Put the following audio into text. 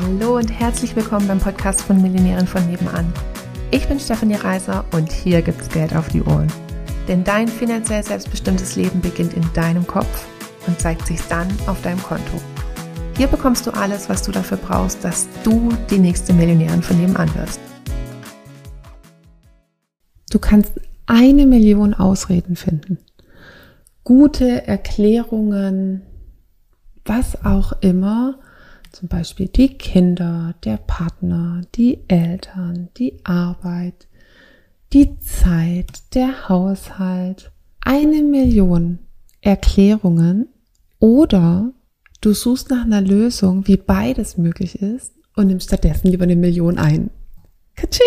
Hallo und herzlich willkommen beim Podcast von Millionären von nebenan. Ich bin Stefanie Reiser und hier gibt's Geld auf die Ohren. Denn dein finanziell selbstbestimmtes Leben beginnt in deinem Kopf und zeigt sich dann auf deinem Konto. Hier bekommst du alles, was du dafür brauchst, dass du die nächste Millionärin von nebenan wirst. Du kannst eine Million Ausreden finden. Gute Erklärungen, was auch immer, zum Beispiel die Kinder, der Partner, die Eltern, die Arbeit, die Zeit, der Haushalt. Eine Million Erklärungen oder du suchst nach einer Lösung, wie beides möglich ist und nimmst stattdessen lieber eine Million ein. Katsching!